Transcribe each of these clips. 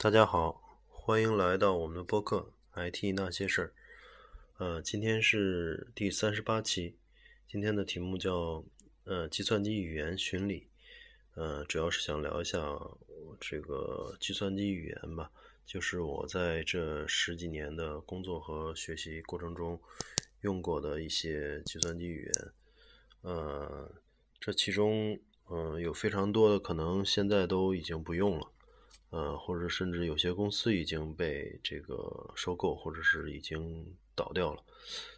大家好，欢迎来到我们的播客《IT 那些事儿》。呃，今天是第三十八期，今天的题目叫“呃，计算机语言巡礼”。呃，主要是想聊一下这个计算机语言吧，就是我在这十几年的工作和学习过程中用过的一些计算机语言。呃，这其中，嗯，有非常多的可能现在都已经不用了。呃，或者甚至有些公司已经被这个收购，或者是已经倒掉了。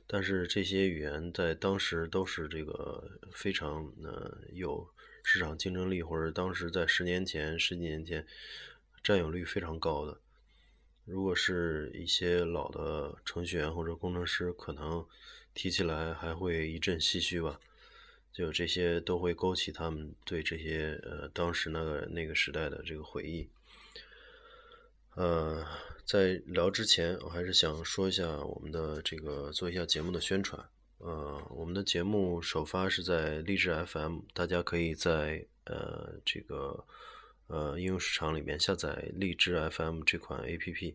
但是这些语言在当时都是这个非常呃有市场竞争力，或者当时在十年前、十几年前占有率非常高的。如果是一些老的程序员或者工程师，可能提起来还会一阵唏嘘吧。就这些都会勾起他们对这些呃当时那个那个时代的这个回忆。呃，在聊之前，我还是想说一下我们的这个做一下节目的宣传。呃，我们的节目首发是在励志 FM，大家可以在呃这个呃应用市场里面下载励志 FM 这款 APP，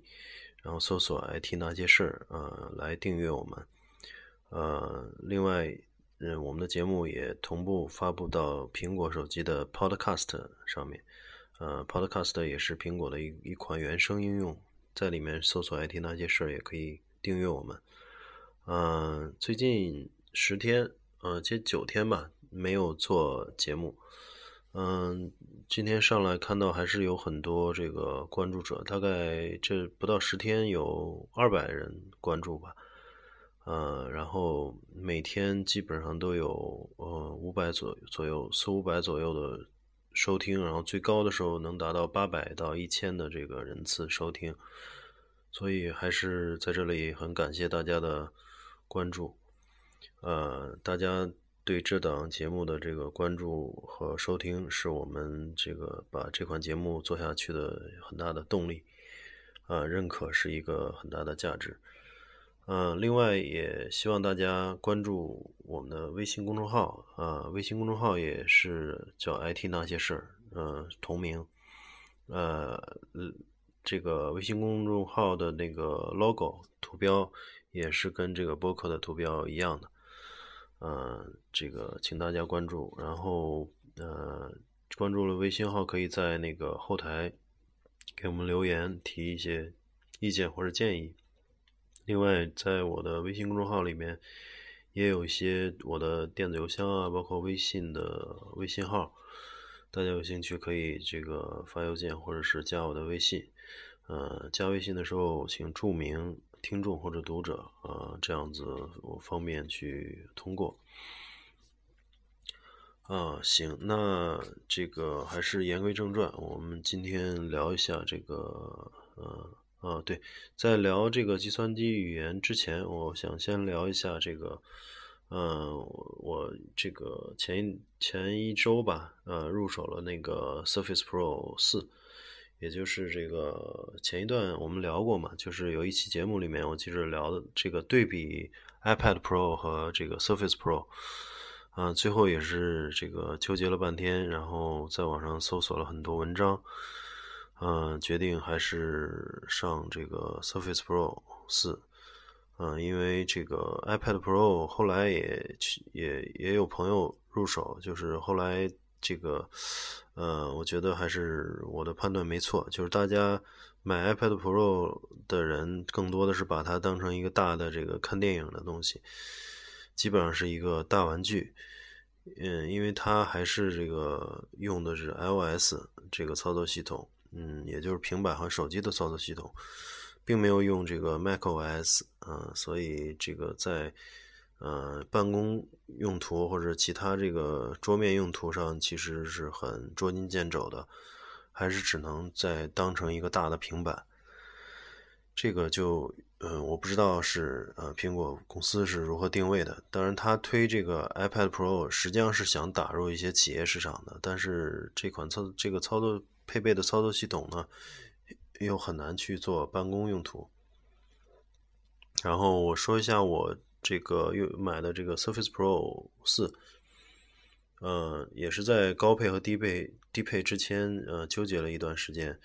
然后搜索 IT 那些事儿，呃，来订阅我们。呃，另外，嗯，我们的节目也同步发布到苹果手机的 Podcast 上面。呃，Podcast 也是苹果的一一款原生应用，在里面搜索 IT 那些事儿也可以订阅我们。嗯，最近十天，呃，接九天吧，没有做节目。嗯，今天上来看到还是有很多这个关注者，大概这不到十天有二百人关注吧。呃，然后每天基本上都有呃五百左左右，四五百左右的。收听，然后最高的时候能达到八百到一千的这个人次收听，所以还是在这里很感谢大家的关注。呃，大家对这档节目的这个关注和收听，是我们这个把这款节目做下去的很大的动力。啊，认可是一个很大的价值。嗯，另外也希望大家关注我们的微信公众号啊，微信公众号也是叫 IT 那些事儿，嗯，同名，呃，这个微信公众号的那个 logo 图标也是跟这个播客的图标一样的，嗯，这个请大家关注，然后呃，关注了微信号，可以在那个后台给我们留言，提一些意见或者建议。另外，在我的微信公众号里面，也有一些我的电子邮箱啊，包括微信的微信号，大家有兴趣可以这个发邮件或者是加我的微信。呃，加微信的时候请注明听众或者读者，呃，这样子我方便去通过。啊，行，那这个还是言归正传，我们今天聊一下这个，呃。啊，对，在聊这个计算机语言之前，我想先聊一下这个，嗯，我这个前一前一周吧，呃，入手了那个 Surface Pro 四，也就是这个前一段我们聊过嘛，就是有一期节目里面，我记着聊的这个对比 iPad Pro 和这个 Surface Pro，啊，最后也是这个纠结了半天，然后在网上搜索了很多文章。嗯，决定还是上这个 Surface Pro 四，嗯，因为这个 iPad Pro 后来也也也有朋友入手，就是后来这个，呃，我觉得还是我的判断没错，就是大家买 iPad Pro 的人更多的是把它当成一个大的这个看电影的东西，基本上是一个大玩具，嗯，因为它还是这个用的是 iOS 这个操作系统。嗯，也就是平板和手机的操作系统，并没有用这个 macOS，嗯，所以这个在呃办公用途或者其他这个桌面用途上，其实是很捉襟见肘的，还是只能再当成一个大的平板。这个就，嗯，我不知道是呃苹果公司是如何定位的。当然，它推这个 iPad Pro 实际上是想打入一些企业市场的，但是这款操这个操作。配备的操作系统呢，又很难去做办公用途。然后我说一下我这个又买的这个 Surface Pro 四，呃，也是在高配和低配低配之间呃纠结了一段时间，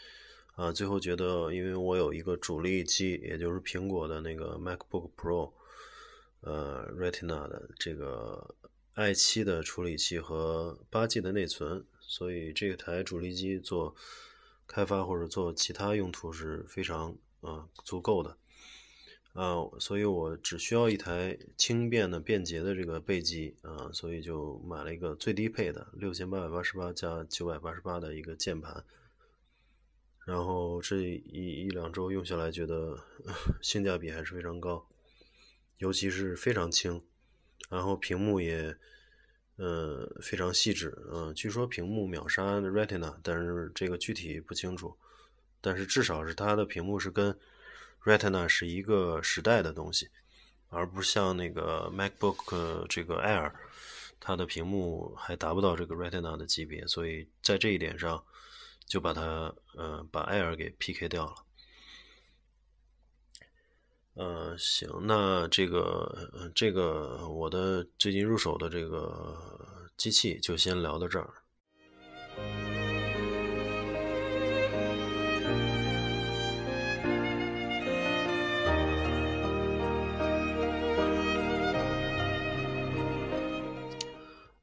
啊，最后觉得因为我有一个主力机，也就是苹果的那个 MacBook Pro，呃，Retina 的这个 i7 的处理器和八 G 的内存，所以这台主力机做开发或者做其他用途是非常啊足够的。啊，所以我只需要一台轻便的、便捷的这个备机啊，所以就买了一个最低配的六千八百八十八加九百八十八的一个键盘。然后这一一两周用下来，觉得 性价比还是非常高，尤其是非常轻，然后屏幕也呃非常细致，嗯，据说屏幕秒杀 Retina，但是这个具体不清楚，但是至少是它的屏幕是跟。Retina 是一个时代的东西，而不像那个 MacBook 这个 Air，它的屏幕还达不到这个 Retina 的级别，所以在这一点上就把它呃把 Air 给 PK 掉了。呃，行，那这个这个我的最近入手的这个机器就先聊到这儿。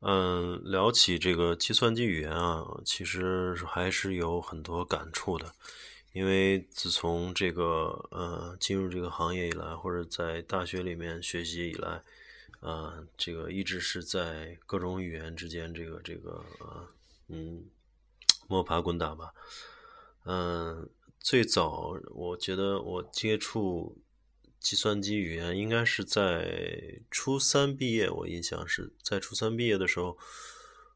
嗯，聊起这个计算机语言啊，其实还是有很多感触的。因为自从这个呃进入这个行业以来，或者在大学里面学习以来，啊，这个一直是在各种语言之间这个这个呃嗯摸爬滚打吧。嗯，最早我觉得我接触。计算机语言应该是在初三毕业，我印象是在初三毕业的时候，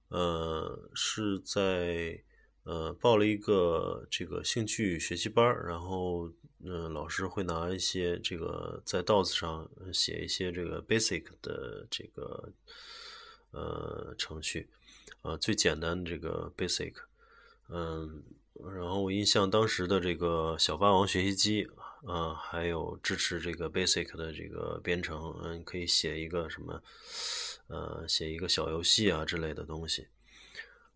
呃，是在呃报了一个这个兴趣学习班然后嗯，老师会拿一些这个在 DOS 上写一些这个 basic 的这个呃程序，啊，最简单的这个 basic，嗯，然后我印象当时的这个小霸王学习机。啊，还有支持这个 Basic 的这个编程，嗯，可以写一个什么，呃，写一个小游戏啊之类的东西，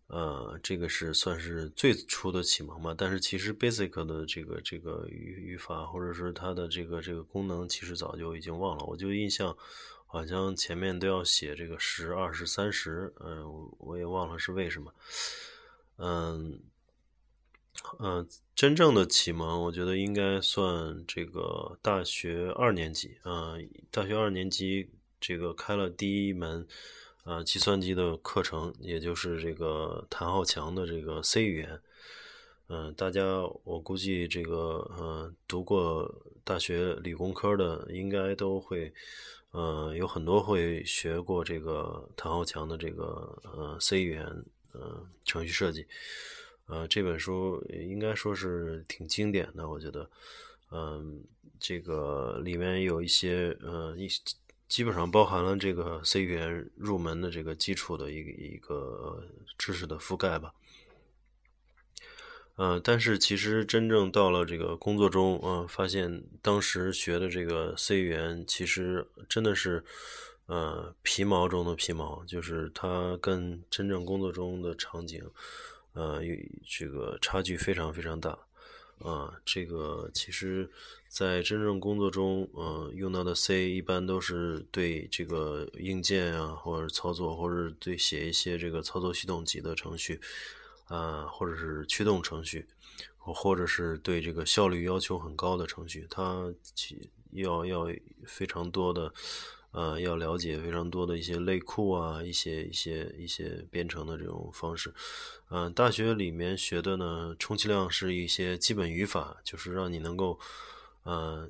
呃，这个是算是最初的启蒙吧。但是其实 Basic 的这个这个语语法，或者是它的这个这个功能，其实早就已经忘了。我就印象好像前面都要写这个十、二十、三十，嗯，我也忘了是为什么，嗯。嗯，真正的启蒙，我觉得应该算这个大学二年级。嗯，大学二年级这个开了第一门啊计算机的课程，也就是这个谭浩强的这个 C 语言。嗯，大家我估计这个嗯读过大学理工科的，应该都会嗯有很多会学过这个谭浩强的这个呃 C 语言嗯程序设计。呃，这本书应该说是挺经典的，我觉得，嗯，这个里面有一些，呃，一基本上包含了这个 C 语言入门的这个基础的一个一个知识的覆盖吧。呃，但是其实真正到了这个工作中，嗯，发现当时学的这个 C 语言其实真的是，呃，皮毛中的皮毛，就是它跟真正工作中的场景。呃，这个差距非常非常大，啊，这个其实，在真正工作中，呃，用到的 C 一般都是对这个硬件啊，或者操作，或者是对写一些这个操作系统级的程序，啊，或者是驱动程序，或者是对这个效率要求很高的程序，它要要非常多的。呃，要了解非常多的一些类库啊，一些一些一些编程的这种方式。嗯，大学里面学的呢，充其量是一些基本语法，就是让你能够，呃，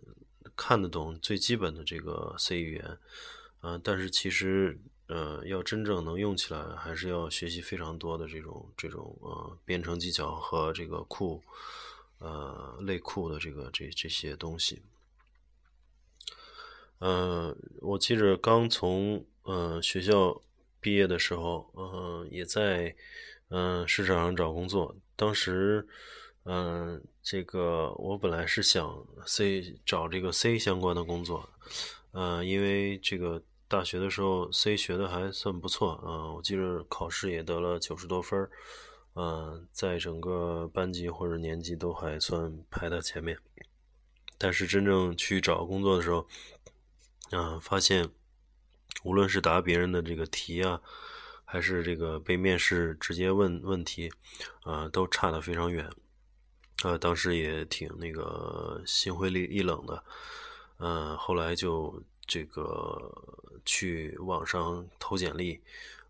看得懂最基本的这个 C 语言。嗯，但是其实，呃，要真正能用起来，还是要学习非常多的这种这种呃编程技巧和这个库，呃，类库的这个这这些东西。嗯，我记着刚从嗯学校毕业的时候，嗯，也在嗯市场上找工作。当时，嗯，这个我本来是想 C 找这个 C 相关的工作，嗯，因为这个大学的时候 C 学的还算不错，嗯，我记着考试也得了九十多分嗯，在整个班级或者年级都还算排在前面。但是真正去找工作的时候，嗯，发现无论是答别人的这个题啊，还是这个被面试直接问问题，啊，都差得非常远。呃，当时也挺那个心灰意冷的。嗯，后来就这个去网上投简历。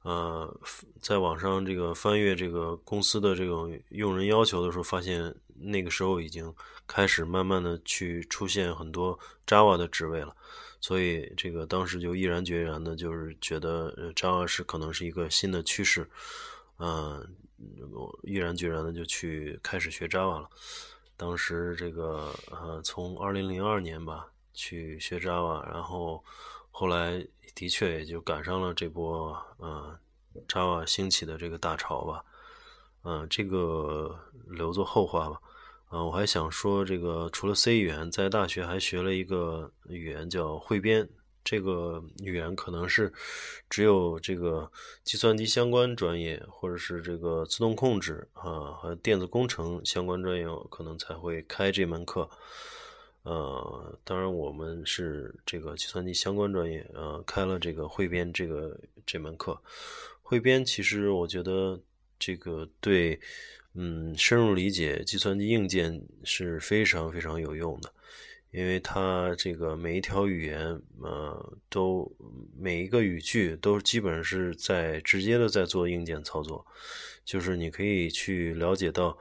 呃，在网上这个翻阅这个公司的这种用人要求的时候，发现那个时候已经开始慢慢的去出现很多 Java 的职位了，所以这个当时就毅然决然的，就是觉得 Java 是可能是一个新的趋势，嗯，我毅然决然的就去开始学 Java 了。当时这个呃，从二零零二年吧去学 Java，然后。后来的确也就赶上了这波嗯 Java 兴起的这个大潮吧，嗯，这个留作后话吧。嗯，我还想说，这个除了 C 语言，在大学还学了一个语言叫汇编。这个语言可能是只有这个计算机相关专业，或者是这个自动控制啊和电子工程相关专业可能才会开这门课。呃，当然，我们是这个计算机相关专业，呃，开了这个汇编这个这门课。汇编其实我觉得这个对，嗯，深入理解计算机硬件是非常非常有用的，因为它这个每一条语言，呃，都每一个语句都基本上是在直接的在做硬件操作，就是你可以去了解到。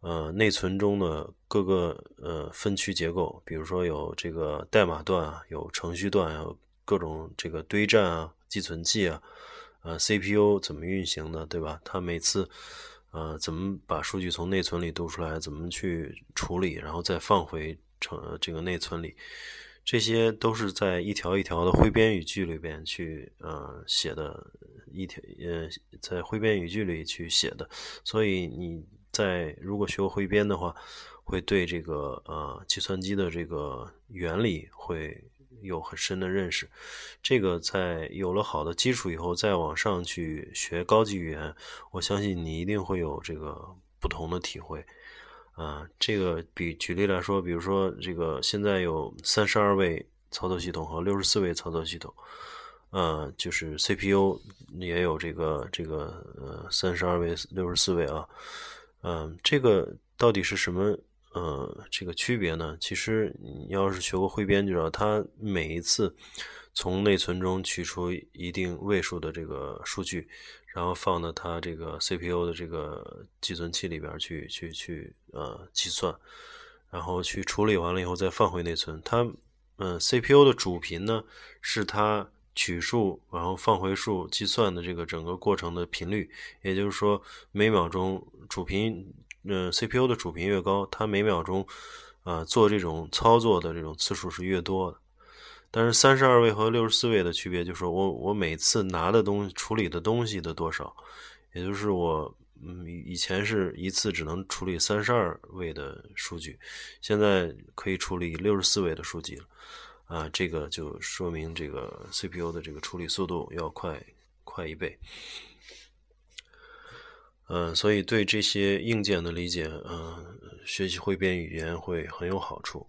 呃，内存中的各个呃分区结构，比如说有这个代码段啊，有程序段，有各种这个堆栈啊、寄存器啊，呃，CPU 怎么运行的，对吧？它每次呃怎么把数据从内存里读出来，怎么去处理，然后再放回成这个内存里，这些都是在一条一条的汇编语句里边去呃写的，一条呃在汇编语句里去写的，所以你。在如果学过汇编的话，会对这个呃计算机的这个原理会有很深的认识。这个在有了好的基础以后，再往上去学高级语言，我相信你一定会有这个不同的体会。啊，这个比举例来说，比如说这个现在有三十二位操作系统和六十四位操作系统，呃，就是 CPU 也有这个这个呃三十二位、六十四位啊。嗯，这个到底是什么？呃，这个区别呢？其实你要是学过汇编，就知道它每一次从内存中取出一定位数的这个数据，然后放到它这个 CPU 的这个计算器里边去去去呃计算，然后去处理完了以后再放回内存。它嗯，CPU 的主频呢是它。取数，然后放回数，计算的这个整个过程的频率，也就是说，每秒钟主频，呃，CPU 的主频越高，它每秒钟，啊，做这种操作的这种次数是越多的。但是三十二位和六十四位的区别，就是我我每次拿的东西、处理的东西的多少，也就是我，嗯，以前是一次只能处理三十二位的数据，现在可以处理六十四位的数据了。啊，这个就说明这个 CPU 的这个处理速度要快快一倍。嗯，所以对这些硬件的理解，嗯，学习汇编语言会很有好处。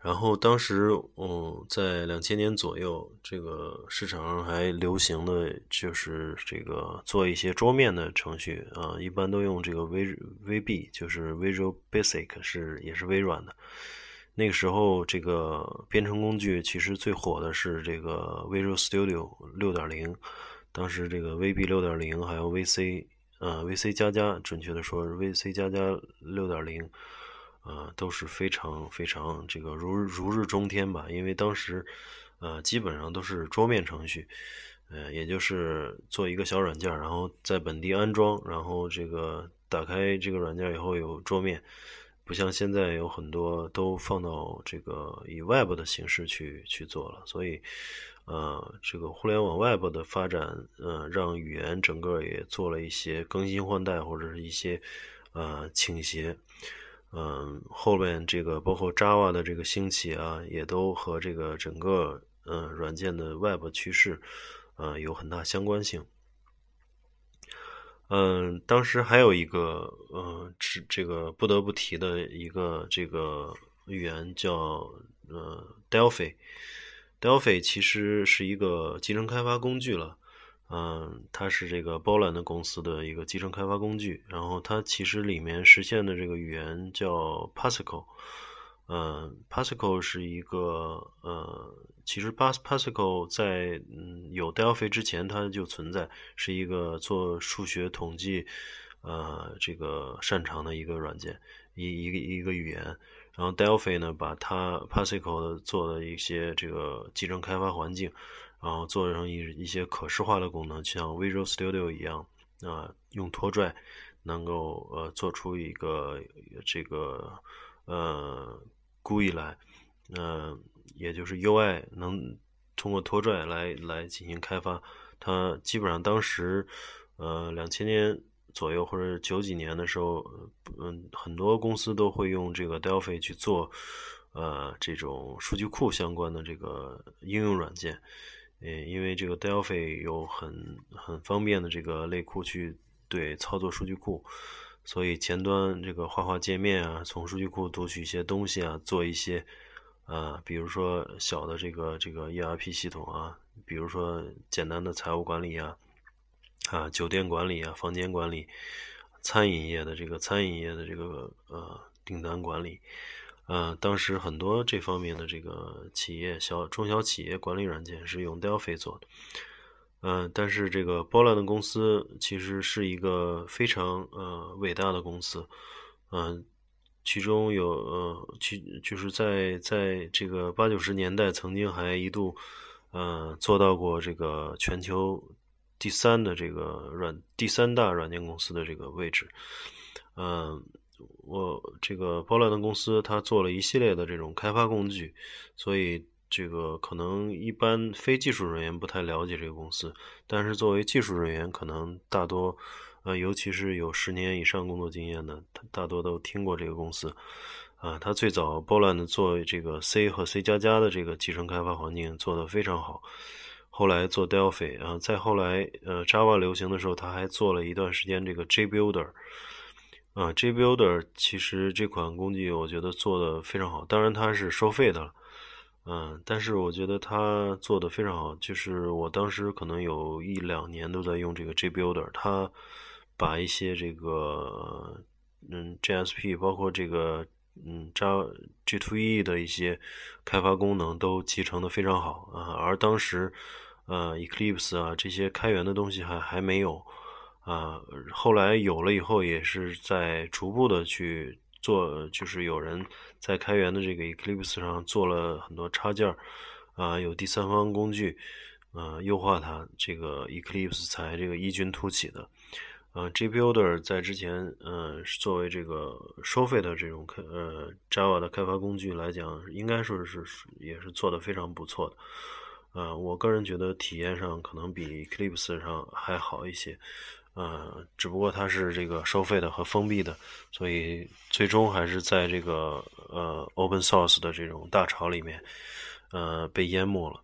然后当时，嗯，在两千年左右，这个市场上还流行的就是这个做一些桌面的程序啊，一般都用这个 V VB，就是 Visual Basic，是也是微软的。那个时候，这个编程工具其实最火的是这个 Visual Studio 六点零，当时这个 VB 六点零还有 VC，呃，VC 加加，准确的说是 VC 加加六点零，呃，都是非常非常这个如如日中天吧。因为当时，呃，基本上都是桌面程序，呃，也就是做一个小软件，然后在本地安装，然后这个打开这个软件以后有桌面。不像现在有很多都放到这个以 Web 的形式去去做了，所以，呃，这个互联网 Web 的发展，呃，让语言整个也做了一些更新换代或者是一些呃倾斜，嗯，后面这个包括 Java 的这个兴起啊，也都和这个整个嗯软件的 Web 趋势，呃，有很大相关性。嗯，当时还有一个呃，是这个不得不提的一个这个语言叫呃 Delphi。Delphi 其实是一个集成开发工具了，嗯，它是这个波兰的公司的一个集成开发工具。然后它其实里面实现的这个语言叫 Pascal。嗯，Pascal 是一个呃，其实 Pas Pascal 在嗯有 Delphi 之前它就存在，是一个做数学统计呃这个擅长的一个软件一一个一个语言。然后 Delphi 呢把它 Pascal 做的一些这个集成开发环境，然后做成一一些可视化的功能，像 Visual Studio 一样啊，用拖拽能够呃做出一个这个呃。故意来，嗯，也就是 UI 能通过拖拽来来进行开发。它基本上当时，呃，两千年左右或者九几年的时候，嗯，很多公司都会用这个 Delphi 去做，呃，这种数据库相关的这个应用软件。嗯，因为这个 Delphi 有很很方便的这个类库去对操作数据库。所以前端这个画画界面啊，从数据库读取一些东西啊，做一些啊，比如说小的这个这个 ERP 系统啊，比如说简单的财务管理啊，啊酒店管理啊，房间管理，餐饮业的这个餐饮业的这个呃订单管理，嗯，当时很多这方面的这个企业小中小企业管理软件是用 Delphi 做的。嗯，但是这个波兰的公司其实是一个非常呃伟大的公司，嗯，其中有呃，其就是在在这个八九十年代，曾经还一度呃做到过这个全球第三的这个软第三大软件公司的这个位置，嗯，我这个波兰的公司它做了一系列的这种开发工具，所以。这个可能一般非技术人员不太了解这个公司，但是作为技术人员，可能大多，呃，尤其是有十年以上工作经验的，他大多都听过这个公司。啊，他最早 Boland 做这个 C 和 C 加加的这个集成开发环境做得非常好，后来做 Delphi，啊，再后来，呃，Java 流行的时候，他还做了一段时间这个 JBuilder。啊，JBuilder 其实这款工具我觉得做的非常好，当然它是收费的。嗯，但是我觉得它做的非常好，就是我当时可能有一两年都在用这个 JBuilder，它把一些这个嗯 JSP，包括这个嗯 Java J2E 的一些开发功能都集成的非常好啊，而当时呃 Eclipse 啊这些开源的东西还还没有啊，后来有了以后也是在逐步的去。做就是有人在开源的这个 Eclipse 上做了很多插件啊，有第三方工具，啊，优化它，这个 Eclipse 才这个异军突起的。啊，JBuilder 在之前，呃，作为这个收费的这种开呃 Java 的开发工具来讲，应该说是也是做的非常不错的。啊，我个人觉得体验上可能比 Eclipse 上还好一些。呃，只不过它是这个收费的和封闭的，所以最终还是在这个呃 open source 的这种大潮里面，呃，被淹没了。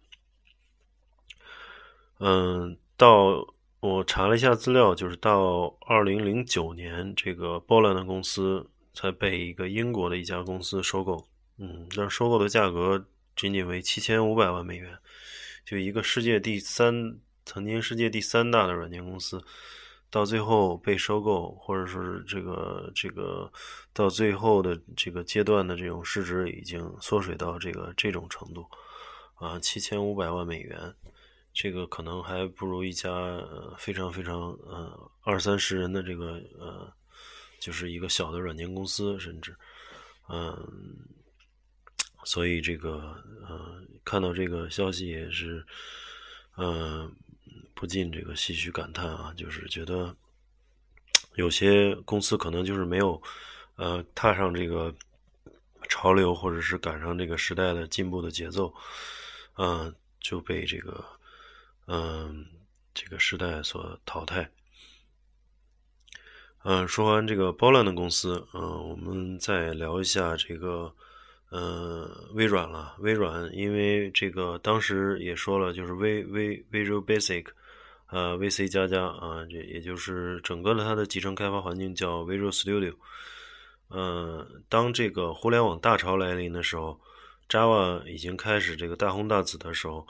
嗯，到我查了一下资料，就是到二零零九年，这个波兰的公司才被一个英国的一家公司收购。嗯，但收购的价格仅仅为七千五百万美元，就一个世界第三，曾经世界第三大的软件公司。到最后被收购，或者说是这个这个到最后的这个阶段的这种市值已经缩水到这个这种程度，啊，七千五百万美元，这个可能还不如一家非常非常呃二三十人的这个呃就是一个小的软件公司，甚至嗯，所以这个呃看到这个消息也是嗯。不禁这个唏嘘感叹啊，就是觉得有些公司可能就是没有呃踏上这个潮流，或者是赶上这个时代的进步的节奏，嗯，就被这个嗯这个时代所淘汰。嗯，说完这个包兰的公司，嗯，我们再聊一下这个。嗯，微软了。微软因为这个当时也说了，就是微微 Visual Basic，呃，VC 加加啊，这也就是整个的它的集成开发环境叫 Visual Studio。嗯，当这个互联网大潮来临的时候，Java 已经开始这个大红大紫的时候，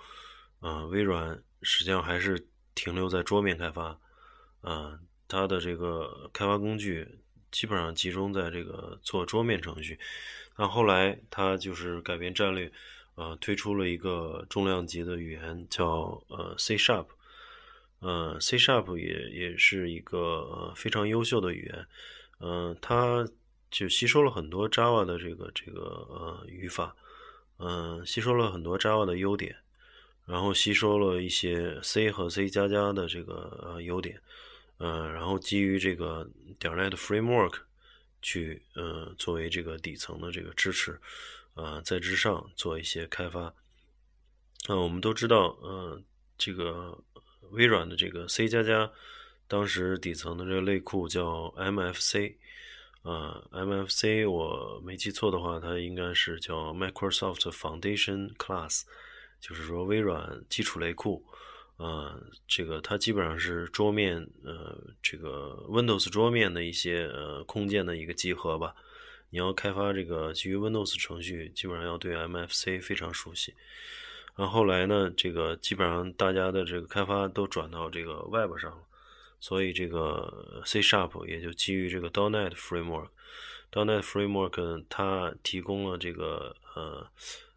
嗯，微软实际上还是停留在桌面开发，啊，它的这个开发工具基本上集中在这个做桌面程序。那后来它就是改变战略，呃，推出了一个重量级的语言叫呃 C Sharp，呃，C Sharp 也也是一个呃非常优秀的语言，嗯，它。就吸收了很多 Java 的这个这个呃语法，嗯，吸收了很多 Java 的优点，然后吸收了一些 C 和 C 加加的这个呃优点，嗯，然后基于这个点 net framework 去呃作为这个底层的这个支持，啊，在之上做一些开发。嗯，我们都知道，嗯，这个微软的这个 C 加加当时底层的这个类库叫 MFC。呃，MFC 我没记错的话，它应该是叫 Microsoft Foundation Class，就是说微软基础类库。呃，这个它基本上是桌面，呃，这个 Windows 桌面的一些呃空间的一个集合吧。你要开发这个基于 Windows 程序，基本上要对 MFC 非常熟悉。然后后来呢，这个基本上大家的这个开发都转到这个 Web 上了。所以这个 C Sharp 也就基于这个 Donet Framework，Donet Framework 它提供了这个呃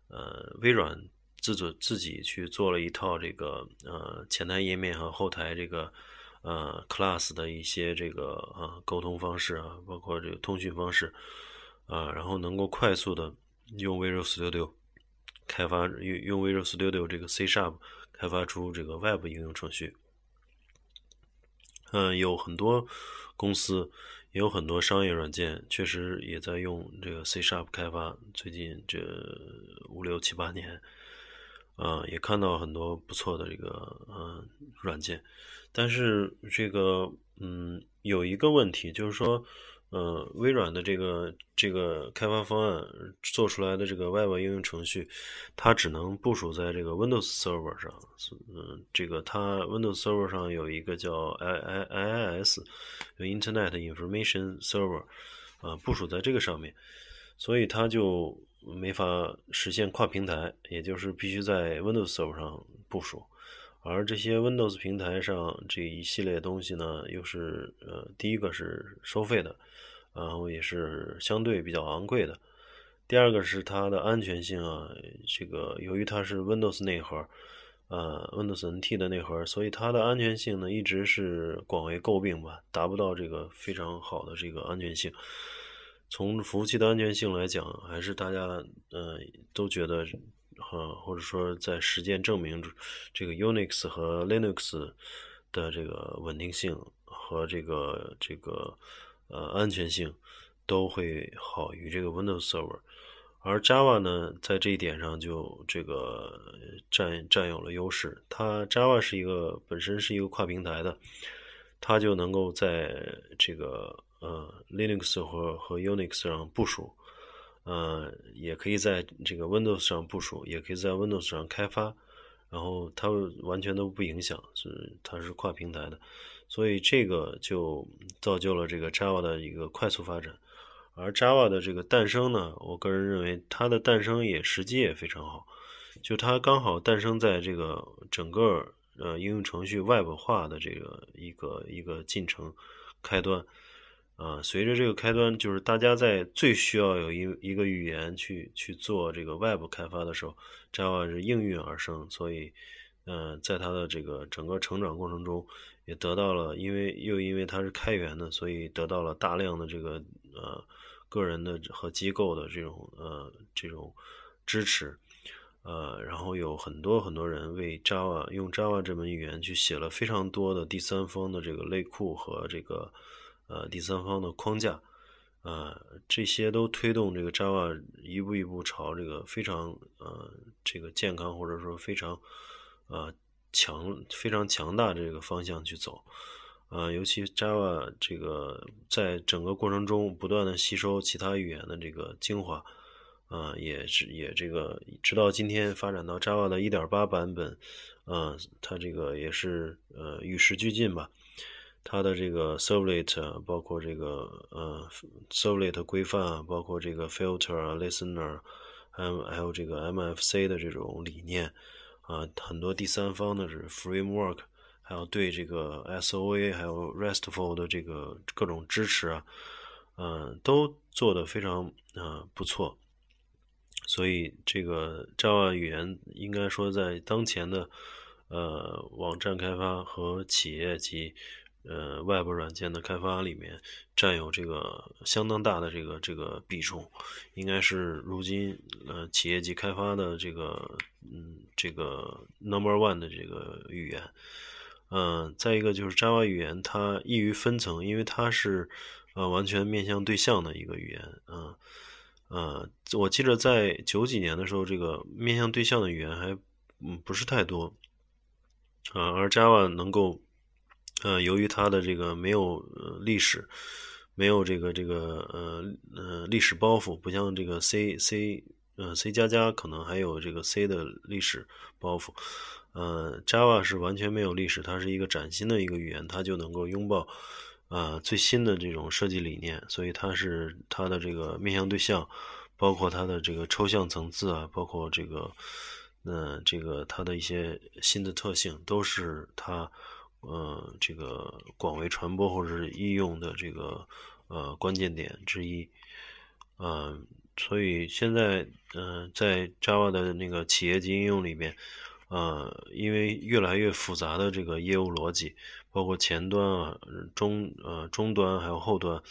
呃微软自主自己去做了一套这个呃前台页面和后台这个呃 class 的一些这个呃沟通方式啊，包括这个通讯方式啊，然后能够快速的用 Visual Studio 开发用用 Visual Studio 这个 C Sharp 开发出这个 Web 应用程序。嗯，有很多公司，也有很多商业软件，确实也在用这个 C Sharp 开发。最近这五六七八年，啊，也看到很多不错的这个嗯软件，但是这个嗯有一个问题，就是说。呃，微软的这个这个开发方案做出来的这个 Web 应用程序，它只能部署在这个 Windows Server 上。嗯，这个它 Windows Server 上有一个叫 I I IIS 有 Internet Information Server，啊，部署在这个上面，所以它就没法实现跨平台，也就是必须在 Windows Server 上部署。而这些 Windows 平台上这一系列东西呢，又是呃，第一个是收费的。然后也是相对比较昂贵的。第二个是它的安全性啊，这个由于它是 Windows 内核，呃，Windows NT 的内核，所以它的安全性呢一直是广为诟病吧，达不到这个非常好的这个安全性。从服务器的安全性来讲，还是大家呃都觉得，呃，或者说在实践证明，这个 Unix 和 Linux 的这个稳定性和这个这个。呃，安全性都会好于这个 Windows Server，而 Java 呢，在这一点上就这个占占有了优势。它 Java 是一个本身是一个跨平台的，它就能够在这个呃 Linux 和和 Unix 上部署，呃，也可以在这个 Windows 上部署，也可以在 Windows 上开发，然后它完全都不影响，是它是跨平台的。所以这个就造就了这个 Java 的一个快速发展，而 Java 的这个诞生呢，我个人认为它的诞生也时机也非常好，就它刚好诞生在这个整个呃应用程序 Web 化的这个一个一个进程开端，啊，随着这个开端，就是大家在最需要有一一个语言去去做这个 Web 开发的时候，Java 是应运而生，所以，呃，在它的这个整个成长过程中。也得到了，因为又因为它是开源的，所以得到了大量的这个呃个人的和机构的这种呃这种支持，呃，然后有很多很多人为 Java 用 Java 这门语言去写了非常多的第三方的这个类库和这个呃第三方的框架，呃，这些都推动这个 Java 一步一步朝这个非常呃这个健康或者说非常呃。强非常强大这个方向去走，呃，尤其 Java 这个在整个过程中不断的吸收其他语言的这个精华，啊，也是也这个直到今天发展到 Java 的1.8版本，呃，它这个也是呃与时俱进吧。它的这个 Servlet 包括这个呃 Servlet 规范，包括这个 Filter 啊、Listener，还有还有这个 MFC 的这种理念啊，很多第三方的是 Framework，还有对这个 SOA 还有 RESTful 的这个各种支持啊，嗯，都做得非常啊不错。所以，这个 Java 语言应该说在当前的呃网站开发和企业级呃 Web 软件的开发里面，占有这个相当大的这个这个比重，应该是如今呃企业级开发的这个嗯这个 Number One 的这个语言。嗯，再一个就是 Java 语言它易于分层，因为它是呃完全面向对象的一个语言，嗯。呃，我记得在九几年的时候，这个面向对象的语言还嗯不是太多，啊，而 Java 能够，呃，由于它的这个没有历史，没有这个这个呃呃历史包袱，不像这个 C C 呃 C 加加可能还有这个 C 的历史包袱，呃，Java 是完全没有历史，它是一个崭新的一个语言，它就能够拥抱。啊，最新的这种设计理念，所以它是它的这个面向对象，包括它的这个抽象层次啊，包括这个，呃，这个它的一些新的特性，都是它呃这个广为传播或者是应用的这个呃关键点之一。嗯，所以现在嗯，在 Java 的那个企业级应用里边。呃，因为越来越复杂的这个业务逻辑，包括前端啊、中呃终端还有后端，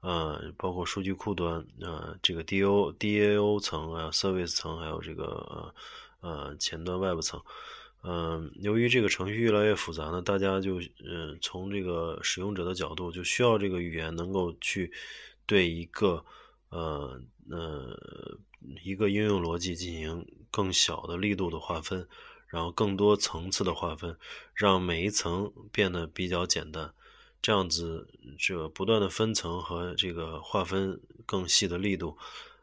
呃，包括数据库端，呃，这个 DO DAO 层啊、Service 层，还有这个呃前端 Web 层，嗯，由于这个程序越来越复杂呢，大家就嗯从这个使用者的角度，就需要这个语言能够去对一个呃呃一个应用逻辑进行更小的力度的划分。然后更多层次的划分，让每一层变得比较简单，这样子这不断的分层和这个划分更细的力度，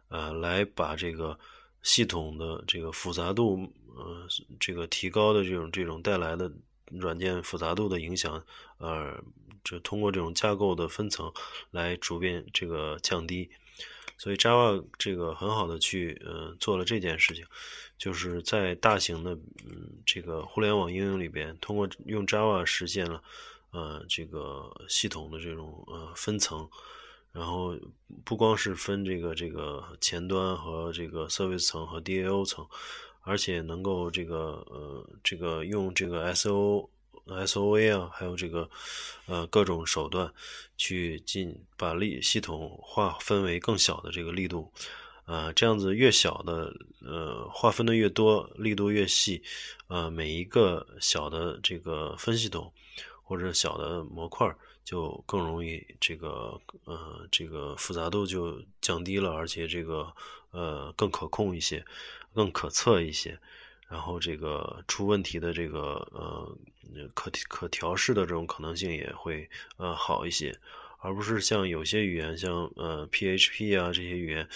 呃，来把这个系统的这个复杂度，呃，这个提高的这种这种带来的软件复杂度的影响，呃，就通过这种架构的分层来逐渐这个降低。所以 Java 这个很好的去呃做了这件事情，就是在大型的嗯这个互联网应用里边，通过用 Java 实现了呃这个系统的这种呃分层，然后不光是分这个这个前端和这个 Service 层和 DAO 层，而且能够这个呃这个用这个 SO。SOA 啊，还有这个，呃，各种手段去进把力系统划分为更小的这个力度，啊，这样子越小的，呃，划分的越多，力度越细，呃，每一个小的这个分系统或者小的模块就更容易这个，呃，这个复杂度就降低了，而且这个，呃，更可控一些，更可测一些。然后这个出问题的这个呃可可调试的这种可能性也会呃好一些，而不是像有些语言像呃 PHP 啊这些语言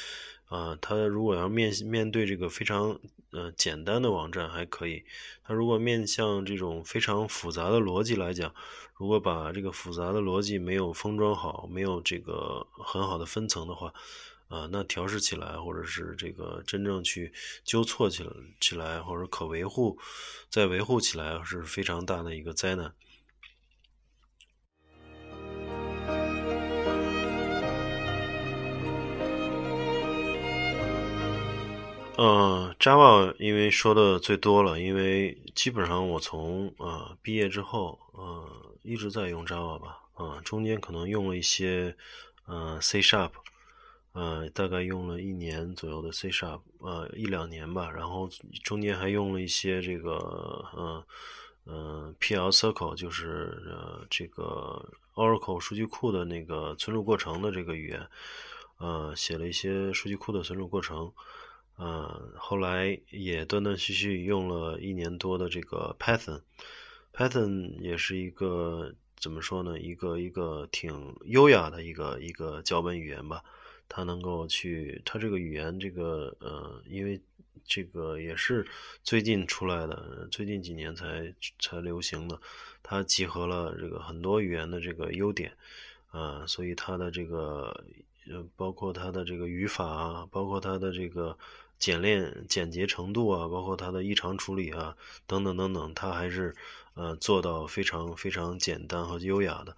啊，它如果要面面对这个非常呃简单的网站还可以，它如果面向这种非常复杂的逻辑来讲，如果把这个复杂的逻辑没有封装好，没有这个很好的分层的话。啊，那调试起来，或者是这个真正去纠错起来起来，或者可维护，再维护起来是非常大的一个灾难。嗯，Java 因为说的最多了，因为基本上我从呃毕业之后，呃一直在用 Java 吧，啊中间可能用了一些呃 C Sharp。呃，大概用了一年左右的 C Sharp，呃，一两年吧。然后中间还用了一些这个，呃，呃，PL Circle，就是呃这个 Oracle 数据库的那个存储过程的这个语言，呃，写了一些数据库的存储过程。呃，后来也断断续续用了一年多的这个 Python，Python 也是一个怎么说呢？一个一个挺优雅的一个一个脚本语言吧。它能够去，它这个语言这个呃，因为这个也是最近出来的，最近几年才才流行的，它集合了这个很多语言的这个优点啊，所以它的这个呃，包括它的这个语法啊，包括它的这个。简练、简洁程度啊，包括它的异常处理啊，等等等等，它还是呃做到非常非常简单和优雅的，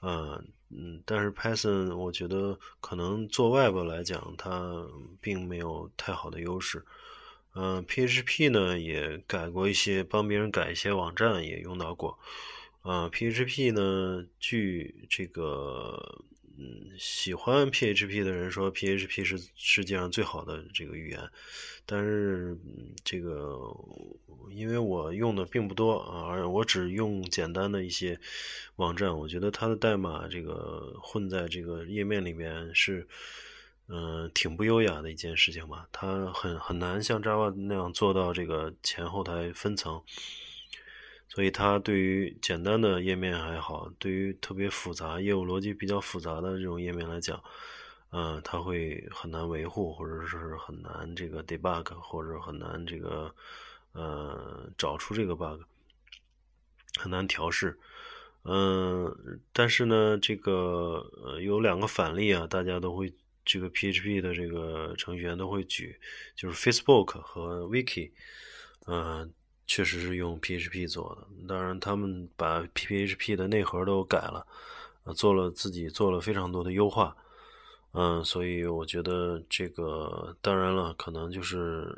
呃嗯，但是 Python 我觉得可能做 Web 来讲，它并没有太好的优势。嗯，PHP 呢也改过一些，帮别人改一些网站也用到过。呃，PHP 呢，据这个。喜欢 PHP 的人说 PHP 是世界上最好的这个语言，但是这个因为我用的并不多啊，而我只用简单的一些网站，我觉得它的代码这个混在这个页面里面是嗯挺不优雅的一件事情吧，它很很难像 Java 那样做到这个前后台分层。所以它对于简单的页面还好，对于特别复杂、业务逻辑比较复杂的这种页面来讲，嗯，它会很难维护，或者是很难这个 debug，或者很难这个呃找出这个 bug，很难调试。嗯，但是呢，这个呃有两个反例啊，大家都会这个 PHP 的这个程序员都会举，就是 Facebook 和 Wiki，嗯。确实是用 PHP 做的，当然他们把 PHP 的内核都改了，做了自己做了非常多的优化，嗯，所以我觉得这个当然了，可能就是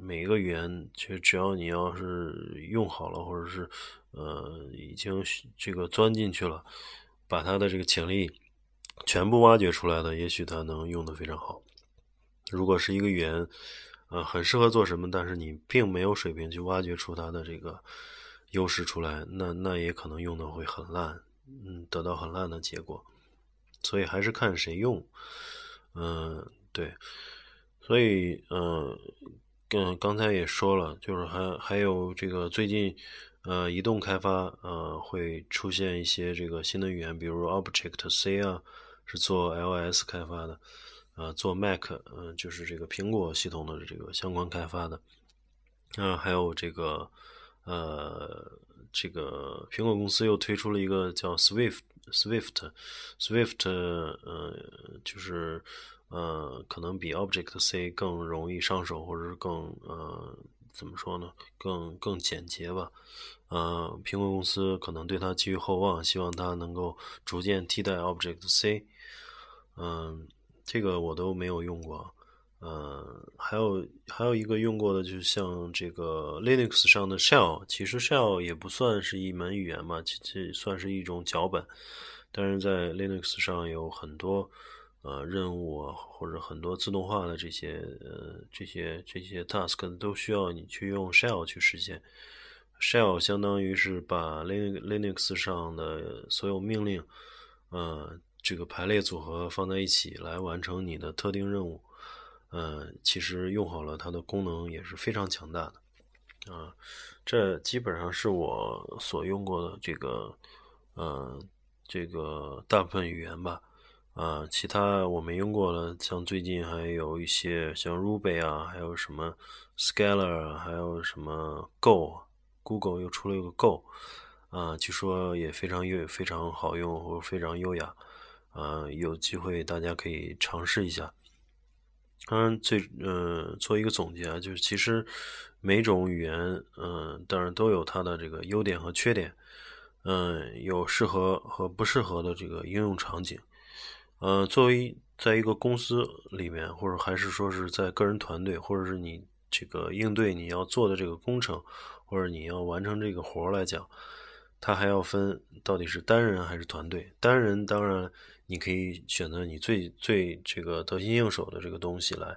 每一个语言，其实只要你要是用好了，或者是呃已经这个钻进去了，把它的这个潜力全部挖掘出来的，也许它能用的非常好。如果是一个语言，呃，很适合做什么？但是你并没有水平去挖掘出它的这个优势出来，那那也可能用的会很烂，嗯，得到很烂的结果。所以还是看谁用，嗯，对。所以，嗯，跟刚才也说了，就是还还有这个最近，呃，移动开发，呃，会出现一些这个新的语言，比如 Object C 啊，是做 iOS 开发的。呃，做 Mac，嗯，就是这个苹果系统的这个相关开发的，嗯，还有这个，呃，这个苹果公司又推出了一个叫 Swift，Swift，Swift，呃，就是呃，可能比 Object C 更容易上手，或者是更呃，怎么说呢？更更简洁吧。呃，苹果公司可能对它寄予厚望，希望它能够逐渐替代 Object C。嗯。这个我都没有用过，呃，还有还有一个用过的，就是像这个 Linux 上的 Shell，其实 Shell 也不算是一门语言嘛，其实算是一种脚本，但是在 Linux 上有很多呃任务啊，或者很多自动化的这些呃这些这些 task 都需要你去用 Shell 去实现，Shell 相当于是把 Linux 上的所有命令，呃。这个排列组合放在一起来完成你的特定任务，呃，其实用好了它的功能也是非常强大的，啊，这基本上是我所用过的这个，呃，这个大部分语言吧，啊，其他我没用过的，像最近还有一些像 Ruby 啊，还有什么 Scala，还有什么 Go，Google 又出了一个 Go，啊，据说也非常优，非常好用，或者非常优雅。啊，有机会大家可以尝试一下。当然，最呃做一个总结啊，就是其实每种语言，嗯，当然都有它的这个优点和缺点，嗯，有适合和不适合的这个应用场景。呃，作为在一个公司里面，或者还是说是在个人团队，或者是你这个应对你要做的这个工程，或者你要完成这个活来讲，它还要分到底是单人还是团队。单人当然。你可以选择你最最这个得心应手的这个东西来，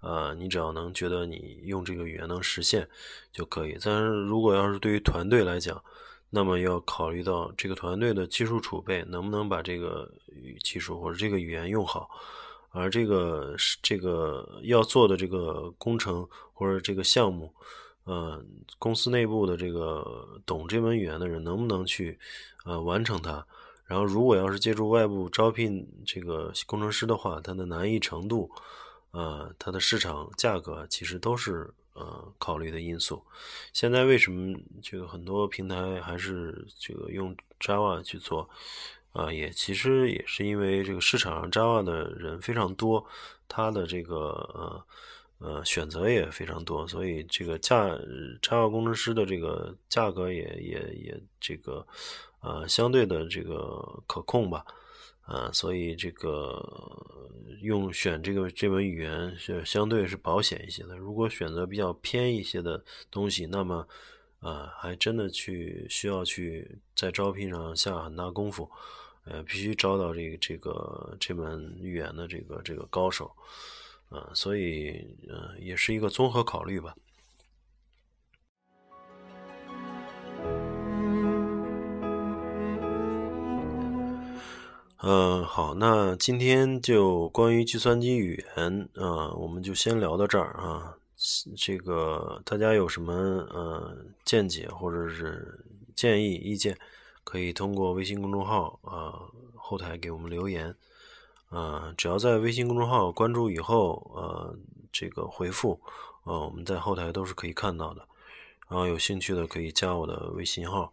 啊，你只要能觉得你用这个语言能实现就可以。但是如果要是对于团队来讲，那么要考虑到这个团队的技术储备能不能把这个技术或者这个语言用好，而这个这个要做的这个工程或者这个项目，呃，公司内部的这个懂这门语言的人能不能去呃完成它？然后，如果要是借助外部招聘这个工程师的话，它的难易程度，呃，它的市场价格其实都是呃考虑的因素。现在为什么这个很多平台还是这个用 Java 去做？啊，也其实也是因为这个市场上 Java 的人非常多，它的这个呃呃选择也非常多，所以这个价 Java 工程师的这个价格也也也这个。呃，相对的这个可控吧，呃，所以这个用选这个这门语言是相对是保险一些的。如果选择比较偏一些的东西，那么呃，还真的去需要去在招聘上下很大功夫，呃，必须招到这个这个这门语言的这个这个高手，呃，所以呃，也是一个综合考虑吧。嗯，好，那今天就关于计算机语言，啊，我们就先聊到这儿啊。这个大家有什么呃见解或者是建议意见，可以通过微信公众号啊后台给我们留言。啊，只要在微信公众号关注以后，呃，这个回复，呃，我们在后台都是可以看到的。然后有兴趣的可以加我的微信号。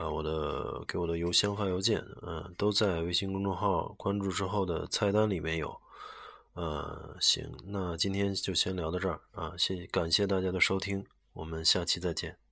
啊，我的给我的邮箱发邮件，嗯，都在微信公众号关注之后的菜单里面有，呃，行，那今天就先聊到这儿啊，谢谢，感谢大家的收听，我们下期再见。